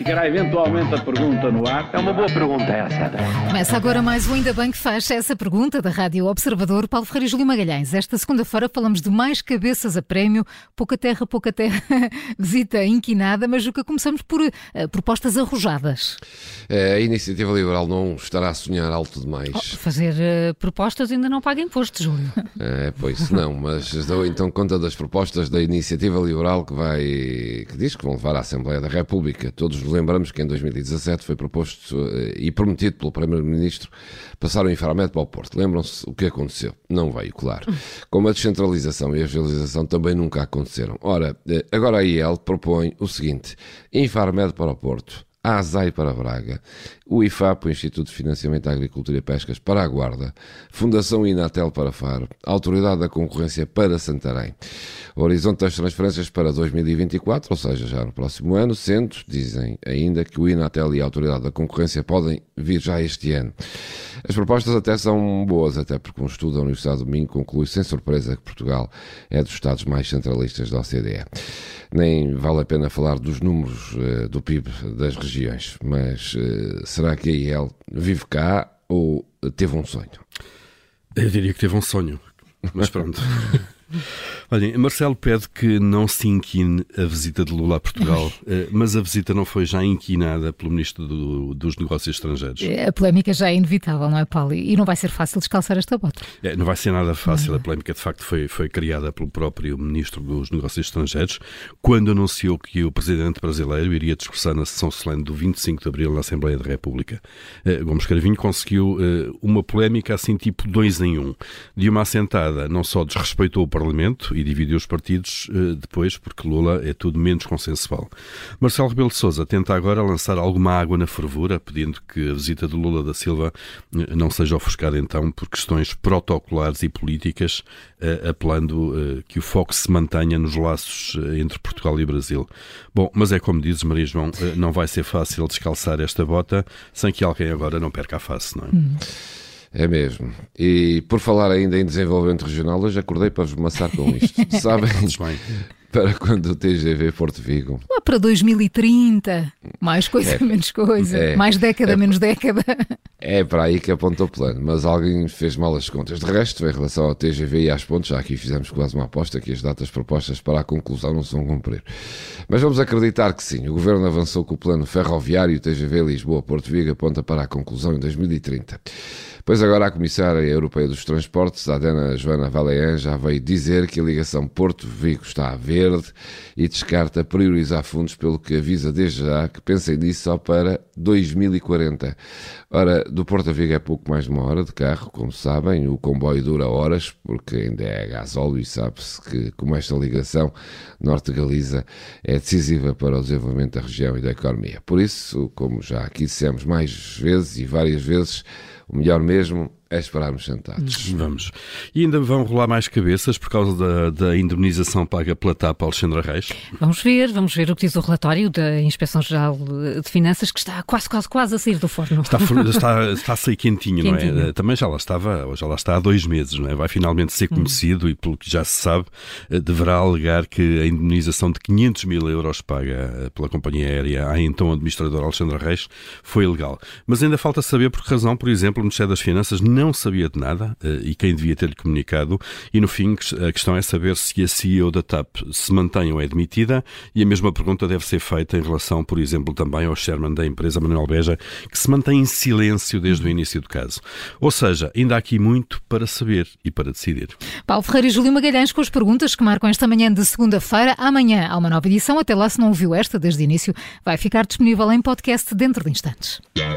Ficará eventualmente a pergunta no ar. É uma boa pergunta essa. Começa agora mais um Ainda Bem que faz essa pergunta da Rádio Observador, Paulo Ferreira e Júlio Magalhães. Esta segunda-feira falamos de mais cabeças a prémio, pouca terra, pouca terra, visita inquinada, mas o que começamos por uh, propostas arrojadas. A iniciativa liberal não estará a sonhar alto demais. Oh, fazer uh, propostas ainda não paga imposto, Júlio. É, pois não, mas dou então conta das propostas da iniciativa liberal que vai, que diz que vão levar à Assembleia da República. Todos lembramos que em 2017 foi proposto uh, e prometido pelo Primeiro-Ministro passar o Infarmed para o Porto. Lembram-se o que aconteceu? Não veio, claro. Como a descentralização e a agilização também nunca aconteceram. Ora, agora a IEL propõe o seguinte: Infarmed para o Porto. A ASAI para Braga, o IFAP, o Instituto de Financiamento da Agricultura e Pescas, para a Guarda, Fundação Inatel para Faro, Autoridade da Concorrência para Santarém. O horizonte das transferências para 2024, ou seja, já no próximo ano, sendo, dizem ainda, que o Inatel e a Autoridade da Concorrência podem vir já este ano. As propostas até são boas, até porque um estudo da Universidade do Minho conclui sem surpresa que Portugal é dos Estados mais centralistas da OCDE. Nem vale a pena falar dos números uh, do PIB das regiões, mas uh, será que a IEL vive cá ou teve um sonho? Eu diria que teve um sonho, mas pronto. Olhem, Marcelo pede que não se inquine a visita de Lula a Portugal, eh, mas a visita não foi já inquinada pelo Ministro do, dos Negócios Estrangeiros. A polémica já é inevitável, não é, Paulo? E não vai ser fácil descalçar esta bota. É, não vai ser nada fácil. A polémica, de facto, foi, foi criada pelo próprio Ministro dos Negócios Estrangeiros, quando anunciou que o Presidente brasileiro iria discursar na sessão solene do 25 de Abril na Assembleia da República. Eh, Gomes Cravinho conseguiu eh, uma polémica assim tipo dois em um. De uma assentada, não só desrespeitou o Parlamento e os partidos uh, depois, porque Lula é tudo menos consensual. Marcelo Rebelo de Sousa tenta agora lançar alguma água na fervura, pedindo que a visita de Lula da Silva uh, não seja ofuscada então por questões protocolares e políticas, uh, apelando que o foco se mantenha nos laços entre Portugal e Brasil. Bom, mas é como dizes, Maria João, não vai ser fácil descalçar esta bota sem que alguém agora não perca a face, não é? Hum. É mesmo. E por falar ainda em desenvolvimento regional, hoje acordei para vos maçar com isto. Sabem? para quando o TGV Porto Vigo. Lá para 2030. Mais coisa, é, menos coisa. É, Mais década, é, menos década. É para aí que aponta o plano. Mas alguém fez mal as contas. De resto, em relação ao TGV e às pontes, já aqui fizemos quase uma aposta que as datas propostas para a conclusão não se vão cumprir. Mas vamos acreditar que sim. O Governo avançou com o plano ferroviário TGV Lisboa-Porto Vigo aponta para a conclusão em 2030. Pois agora a Comissária Europeia dos Transportes, a Dana Joana Valean, já veio dizer que a ligação Porto-Vigo está verde e descarta priorizar fundos, pelo que avisa desde já que pensem nisso só para 2040. Ora, do Porto a Vigo é pouco mais de uma hora de carro, como sabem, o comboio dura horas, porque ainda é gasóleo e sabe-se que, como esta ligação Norte-Galiza é decisiva para o desenvolvimento da região e da economia. Por isso, como já aqui dissemos mais vezes e várias vezes, o melhor mesmo é esperarmos sentados. Vamos. E ainda vão rolar mais cabeças por causa da, da indemnização paga pela TAP Alexandra Reis? Vamos ver, vamos ver o que diz o relatório da Inspeção Geral de Finanças, que está quase, quase, quase a sair do forno. Está, está, está a sair quentinho, quentinho, não é? Também já lá estava, já lá está há dois meses, não é? Vai finalmente ser hum. conhecido hum. e, pelo que já se sabe, eh, deverá alegar que a indemnização de 500 mil euros paga eh, pela companhia aérea à então administradora Alexandra Reis foi ilegal. Mas ainda falta saber por que razão, por exemplo, o Ministério das Finanças não não sabia de nada eh, e quem devia ter-lhe comunicado. E no fim, a questão é saber se a CEO da TAP se mantém ou é demitida. E a mesma pergunta deve ser feita em relação, por exemplo, também ao chairman da empresa, Manuel Beja, que se mantém em silêncio desde o início do caso. Ou seja, ainda há aqui muito para saber e para decidir. Paulo Ferreira e Júlio Magalhães com as perguntas que marcam esta manhã de segunda-feira. Amanhã há uma nova edição. Até lá, se não ouviu esta desde o início, vai ficar disponível em podcast dentro de instantes.